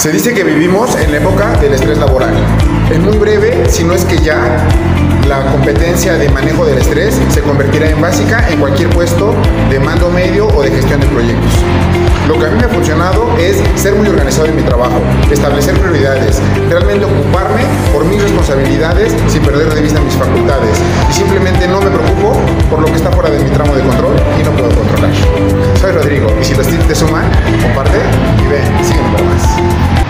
Se dice que vivimos en la época del estrés laboral. En muy breve, si no es que ya, la competencia de manejo del estrés se convertirá en básica en cualquier puesto de mando medio o de gestión de proyectos. Lo que a mí me ha funcionado es ser muy organizado en mi trabajo, establecer prioridades, realmente ocuparme por mis responsabilidades sin perder de vista mis facultades y simplemente no me preocupo por lo que está fuera de mi tramo de control y no puedo controlar. Soy Rodrigo y si los tips te suman, comparte.